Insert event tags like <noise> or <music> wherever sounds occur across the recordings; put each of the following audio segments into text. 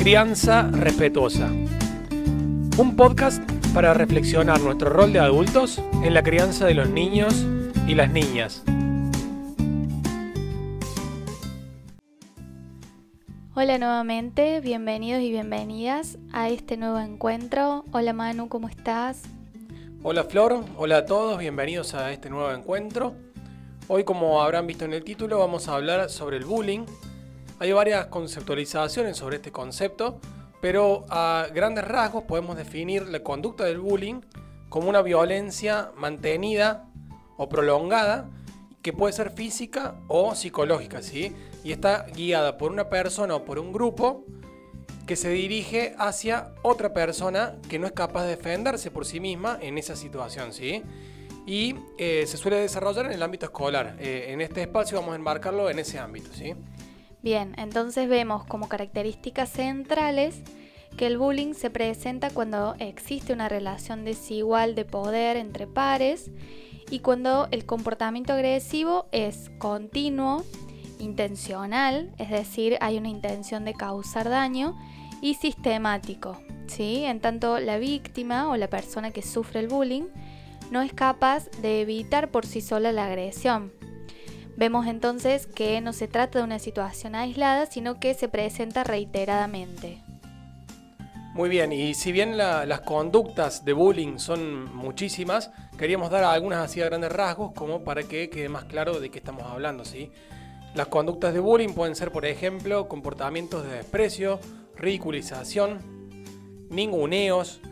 Crianza Respetuosa. Un podcast para reflexionar nuestro rol de adultos en la crianza de los niños y las niñas. Hola nuevamente, bienvenidos y bienvenidas a este nuevo encuentro. Hola Manu, ¿cómo estás? Hola Flor, hola a todos, bienvenidos a este nuevo encuentro. Hoy como habrán visto en el título vamos a hablar sobre el bullying. Hay varias conceptualizaciones sobre este concepto, pero a grandes rasgos podemos definir la conducta del bullying como una violencia mantenida o prolongada que puede ser física o psicológica, ¿sí? Y está guiada por una persona o por un grupo que se dirige hacia otra persona que no es capaz de defenderse por sí misma en esa situación, ¿sí? Y eh, se suele desarrollar en el ámbito escolar. Eh, en este espacio vamos a enmarcarlo en ese ámbito, ¿sí? Bien, entonces vemos como características centrales que el bullying se presenta cuando existe una relación desigual de poder entre pares y cuando el comportamiento agresivo es continuo, intencional, es decir, hay una intención de causar daño, y sistemático, ¿sí? En tanto la víctima o la persona que sufre el bullying no es capaz de evitar por sí sola la agresión. Vemos entonces que no se trata de una situación aislada, sino que se presenta reiteradamente. Muy bien, y si bien las conductas de bullying son muchísimas, queríamos dar algunas así a grandes rasgos como para que quede más claro de qué estamos hablando, ¿sí? Las conductas de bullying pueden ser, por ejemplo, comportamientos de desprecio, ridiculización, ninguneos,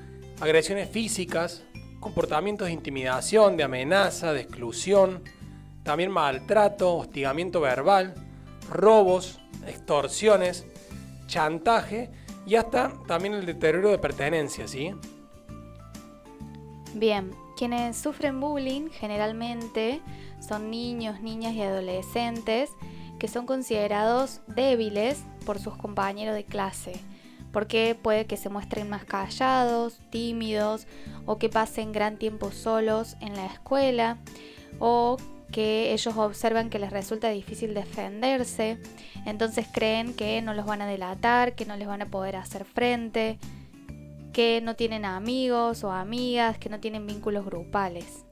agresiones físicas, comportamientos de intimidación, de amenaza, de exclusión, también maltrato, hostigamiento verbal, robos, extorsiones, chantaje y hasta también el deterioro de pertenencia, ¿sí? Bien, quienes sufren bullying generalmente son niños, niñas y adolescentes que son considerados débiles por sus compañeros de clase, porque puede que se muestren más callados, tímidos o que pasen gran tiempo solos en la escuela o que ellos observan que les resulta difícil defenderse, entonces creen que no los van a delatar, que no les van a poder hacer frente, que no tienen amigos o amigas, que no tienen vínculos grupales.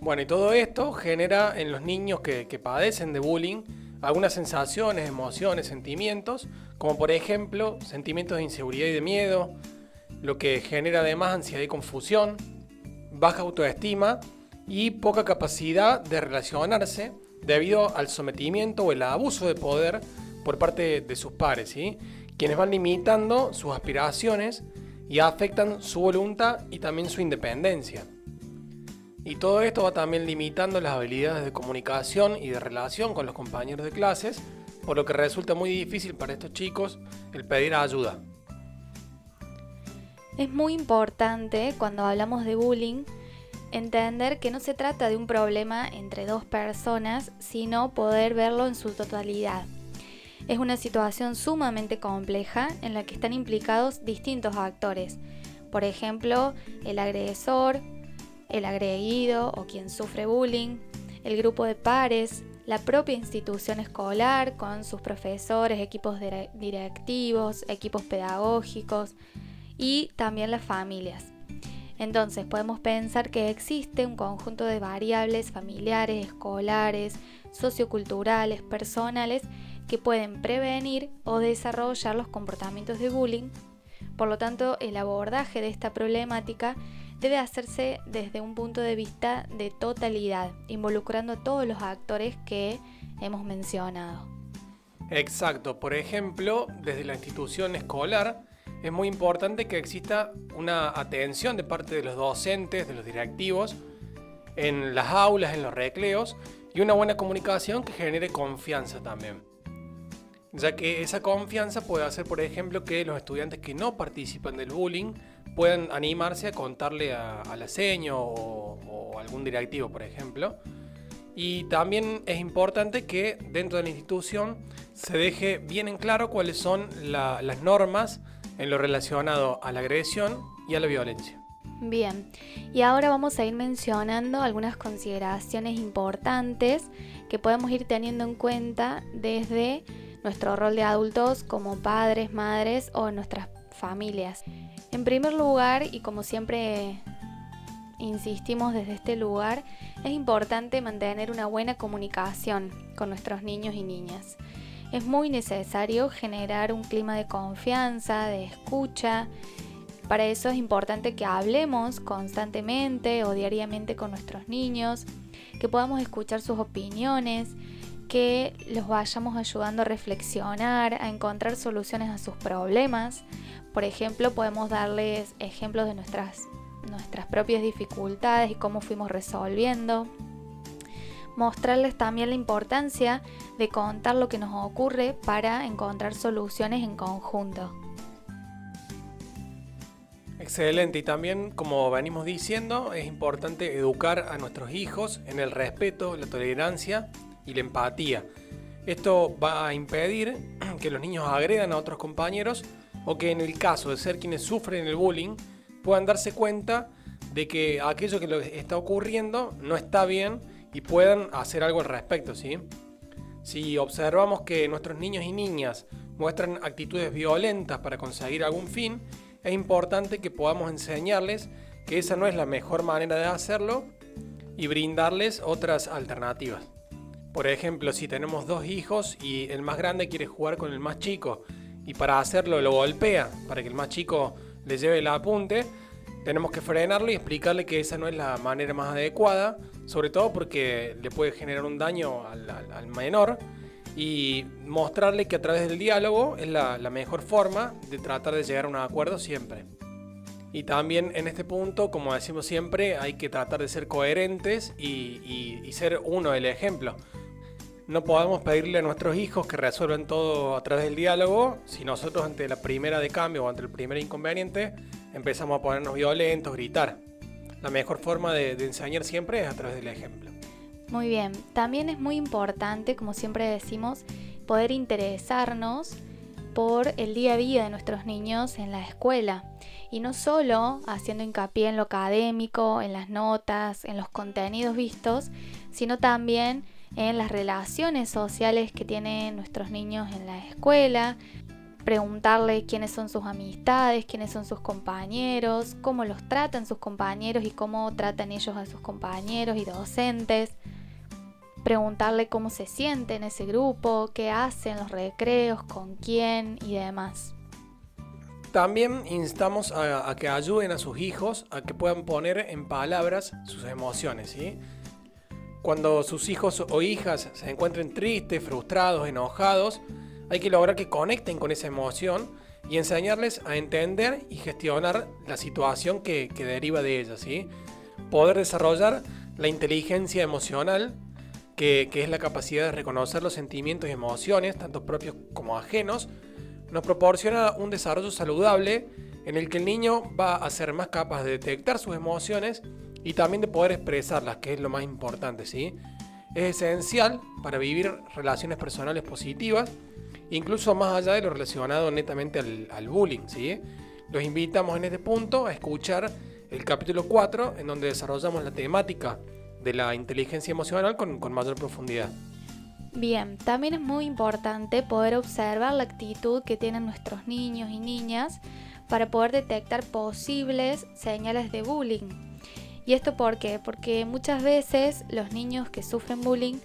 Bueno, y todo esto genera en los niños que, que padecen de bullying algunas sensaciones, emociones, sentimientos, como por ejemplo sentimientos de inseguridad y de miedo, lo que genera además ansiedad y confusión, baja autoestima, y poca capacidad de relacionarse debido al sometimiento o el abuso de poder por parte de sus pares, ¿sí? quienes van limitando sus aspiraciones y afectan su voluntad y también su independencia. Y todo esto va también limitando las habilidades de comunicación y de relación con los compañeros de clases, por lo que resulta muy difícil para estos chicos el pedir ayuda. Es muy importante cuando hablamos de bullying entender que no se trata de un problema entre dos personas, sino poder verlo en su totalidad. Es una situación sumamente compleja en la que están implicados distintos actores, por ejemplo, el agresor, el agredido o quien sufre bullying, el grupo de pares, la propia institución escolar con sus profesores, equipos directivos, equipos pedagógicos y también las familias. Entonces podemos pensar que existe un conjunto de variables familiares, escolares, socioculturales, personales que pueden prevenir o desarrollar los comportamientos de bullying. Por lo tanto, el abordaje de esta problemática debe hacerse desde un punto de vista de totalidad, involucrando a todos los actores que hemos mencionado. Exacto, por ejemplo, desde la institución escolar, es muy importante que exista una atención de parte de los docentes, de los directivos, en las aulas, en los recreos, y una buena comunicación que genere confianza también. Ya que esa confianza puede hacer, por ejemplo, que los estudiantes que no participan del bullying puedan animarse a contarle a, la seño o, algún directivo, por ejemplo. Y también es importante que dentro de la institución se deje bien en claro cuáles son las normas en lo relacionado a la agresión y a la violencia. Bien, y ahora vamos a ir mencionando algunas consideraciones importantes que podemos ir teniendo en cuenta desde nuestro rol de adultos como padres, madres o nuestras familias. En primer lugar, y como siempre insistimos desde este lugar, es importante mantener una buena comunicación con nuestros niños y niñas. Es muy necesario generar un clima de confianza, de escucha. Para eso es importante que hablemos constantemente o diariamente con nuestros niños, que podamos escuchar sus opiniones, que los vayamos ayudando a reflexionar, a encontrar soluciones a sus problemas. Por ejemplo, podemos darles ejemplos de nuestras nuestras propias dificultades y cómo fuimos resolviendo. Mostrarles también la importancia de contar lo que nos ocurre para encontrar soluciones en conjunto. Excelente, y también como venimos diciendo, es importante educar a nuestros hijos en el respeto, la tolerancia y la empatía. Esto va a impedir <clears throat> que los niños agredan a otros compañeros o que en el caso de ser quienes sufren el bullying, puedan darse cuenta de que aquello que les está ocurriendo no está bien y puedan hacer algo al respecto, ¿sí? Si observamos que nuestros niños y niñas muestran actitudes violentas para conseguir algún fin, es importante que podamos enseñarles que esa no es la mejor manera de hacerlo y brindarles otras alternativas. Por ejemplo, si tenemos dos hijos y el más grande quiere jugar con el más chico y para hacerlo lo golpea, para que el más chico le lleve el apunte, tenemos que frenarle y explicarle que esa no es la manera más adecuada, sobre todo porque le puede generar un daño al, menor y mostrarle que a través del diálogo es la, mejor forma de tratar de llegar a un acuerdo siempre. Y también en este punto, como decimos siempre, hay que tratar de ser coherentes y, y ser uno el ejemplo. No podemos pedirle a nuestros hijos que resuelvan todo a través del diálogo si nosotros ante la primera de cambio o ante el primer inconveniente empezamos a ponernos violentos, gritar. La mejor forma de, enseñar siempre es a través del ejemplo. Muy bien, también es muy importante, como siempre decimos, poder interesarnos por el día a día de nuestros niños en la escuela. Y no solo haciendo hincapié en lo académico, en las notas, en los contenidos vistos, sino también en las relaciones sociales que tienen nuestros niños en la escuela, preguntarle quiénes son sus amistades, quiénes son sus compañeros, cómo los tratan sus compañeros y cómo tratan ellos a sus compañeros y docentes, preguntarle cómo se siente en ese grupo, qué hacen los recreos, con quién y demás. También instamos a, que ayuden a sus hijos a que puedan poner en palabras sus emociones, ¿sí? Cuando sus hijos o hijas se encuentren tristes, frustrados, enojados, hay que lograr que conecten con esa emoción y enseñarles a entender y gestionar la situación que, deriva de ella. ¿sí? Poder desarrollar la inteligencia emocional, que, que es la capacidad de reconocer los sentimientos y emociones, tanto propios como ajenos, nos proporciona un desarrollo saludable en el que el niño va a ser más capaz de detectar sus emociones y también de poder expresarlas, que es lo más importante, ¿sí? Es esencial para vivir relaciones personales positivas, incluso más allá de lo relacionado netamente al, bullying, ¿sí? Los invitamos en este punto a escuchar el capítulo 4, en donde desarrollamos la temática de la inteligencia emocional con, con mayor profundidad. Bien, también es muy importante poder observar la actitud que tienen nuestros niños y niñas para poder detectar posibles señales de bullying ¿Y esto por qué? Porque muchas veces los niños que sufren bullying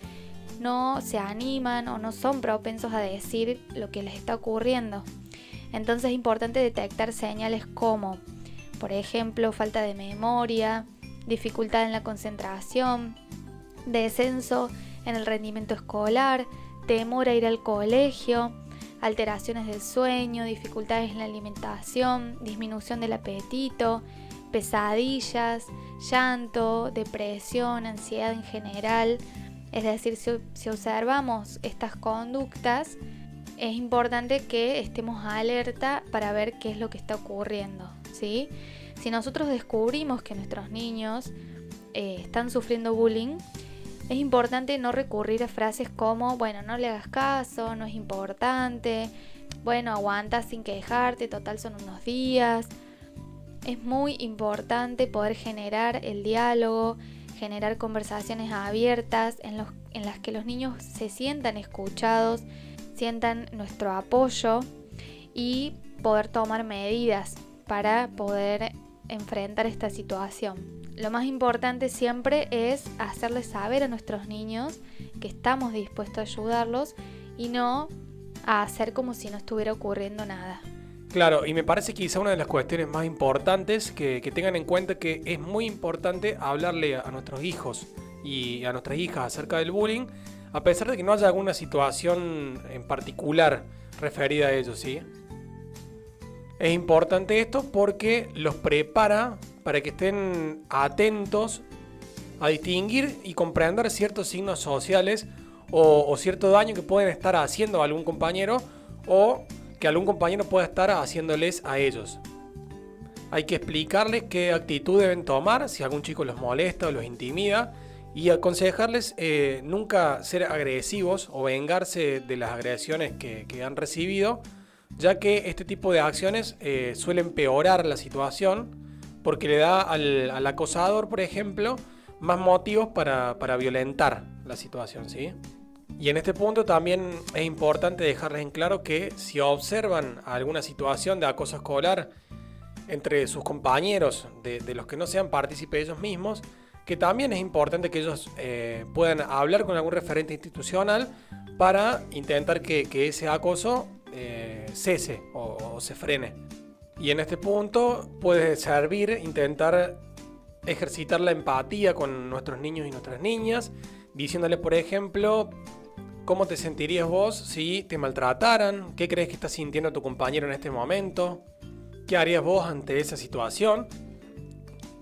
no se animan o no son propensos a decir lo que les está ocurriendo. Entonces es importante detectar señales como, por ejemplo, falta de memoria, dificultad en la concentración, descenso en el rendimiento escolar, temor a ir al colegio, alteraciones del sueño, dificultades en la alimentación, disminución del apetito, pesadillas, llanto, depresión, ansiedad en general. Es decir, si, observamos estas conductas, es importante que estemos alerta para ver qué es lo que está ocurriendo. ¿sí? Si nosotros descubrimos que nuestros niños eh, están sufriendo bullying, es importante no recurrir a frases como, bueno, no le hagas caso, no es importante, bueno, aguanta sin quejarte, total son unos días es muy importante poder generar el diálogo, generar conversaciones abiertas en, las que los niños se sientan escuchados, sientan nuestro apoyo y poder tomar medidas para poder enfrentar esta situación. Lo más importante siempre es hacerles saber a nuestros niños que estamos dispuestos a ayudarlos y no a hacer como si no estuviera ocurriendo nada. Claro, y me parece quizá una de las cuestiones más importantes que, tengan en cuenta que es muy importante hablarle a nuestros hijos y a nuestras hijas acerca del bullying, a pesar de que no haya alguna situación en particular referida a ellos, ¿sí? Es importante esto porque los prepara para que estén atentos a distinguir y comprender ciertos signos sociales o, cierto daño que pueden estar haciendo a algún compañero o que algún compañero pueda estar haciéndoles a ellos. Hay que explicarles qué actitud deben tomar si algún chico los molesta o los intimida y aconsejarles eh, nunca ser agresivos o vengarse de las agresiones que, han recibido, ya que este tipo de acciones eh, suelen empeorar la situación porque le da al, acosador, por ejemplo, más motivos para, para violentar la situación, ¿sí? Y en este punto también es importante dejarles en claro que si observan alguna situación de acoso escolar entre sus compañeros, de, los que no sean partícipes ellos mismos, que también es importante que ellos eh, puedan hablar con algún referente institucional para intentar que, ese acoso eh, cese o, o se frene. Y en este punto puede servir intentar ejercitar la empatía con nuestros niños y nuestras niñas, diciéndoles, por ejemplo, ¿Cómo te sentirías vos si te maltrataran? ¿Qué crees que está sintiendo tu compañero en este momento? ¿Qué harías vos ante esa situación?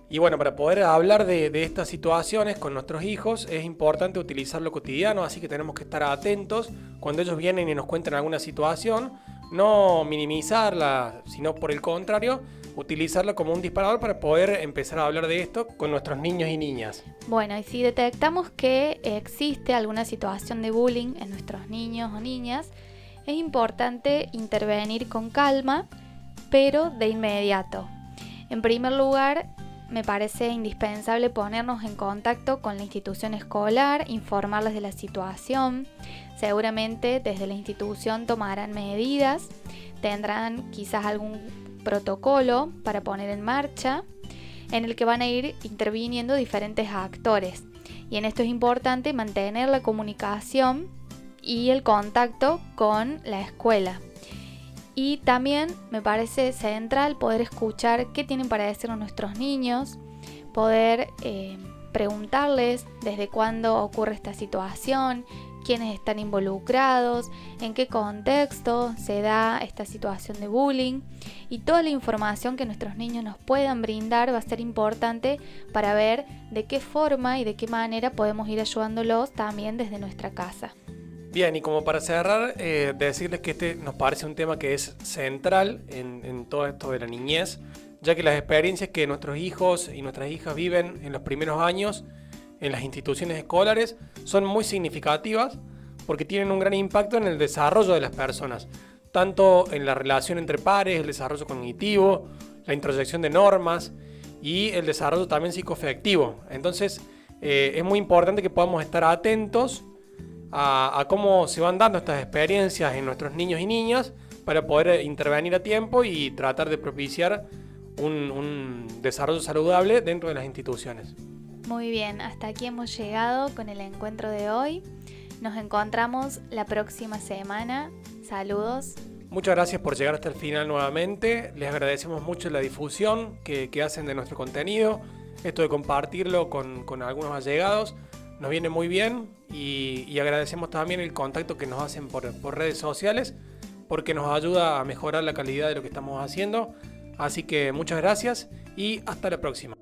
Y bueno, para poder hablar de, estas situaciones con nuestros hijos es importante utilizar lo cotidiano, así que tenemos que estar atentos cuando ellos vienen y nos cuentan alguna situación, no minimizarla, sino por el contrario, utilizarlo como un disparador para poder empezar a hablar de esto con nuestros niños y niñas. Bueno, y si detectamos que existe alguna situación de bullying en nuestros niños o niñas, es importante intervenir con calma, pero de inmediato. En primer lugar, me parece indispensable ponernos en contacto con la institución escolar, informarles de la situación. Seguramente desde la institución tomarán medidas, tendrán quizás algún protocolo para poner en marcha en el que van a ir interviniendo diferentes actores. Y en esto es importante mantener la comunicación y el contacto con la escuela. Y también me parece central poder escuchar qué tienen para decirnos nuestros niños, poder eh, preguntarles desde cuándo ocurre esta situación, quiénes están involucrados, en qué contexto se da esta situación de bullying y toda la información que nuestros niños nos puedan brindar va a ser importante para ver de qué forma y de qué manera podemos ir ayudándolos también desde nuestra casa. Bien, y como para cerrar, eh, decirles que este nos parece un tema que es central en, en todo esto de la niñez, ya que las experiencias que nuestros hijos y nuestras hijas viven en los primeros años en las instituciones escolares son muy significativas porque tienen un gran impacto en el desarrollo de las personas, tanto en la relación entre pares, el desarrollo cognitivo, la introyección de normas y el desarrollo también psicoafectivo. Entonces eh, es muy importante que podamos estar atentos a, cómo se van dando estas experiencias en nuestros niños y niñas para poder intervenir a tiempo y tratar de propiciar un desarrollo saludable dentro de las instituciones. Muy bien, hasta aquí hemos llegado con el encuentro de hoy. Nos encontramos la próxima semana. Saludos. Muchas gracias por llegar hasta el final nuevamente. Les agradecemos mucho la difusión que, hacen de nuestro contenido. Esto de compartirlo con, algunos allegados nos viene muy bien y, agradecemos también el contacto que nos hacen por, por redes sociales porque nos ayuda a mejorar la calidad de lo que estamos haciendo. Así que muchas gracias y hasta la próxima.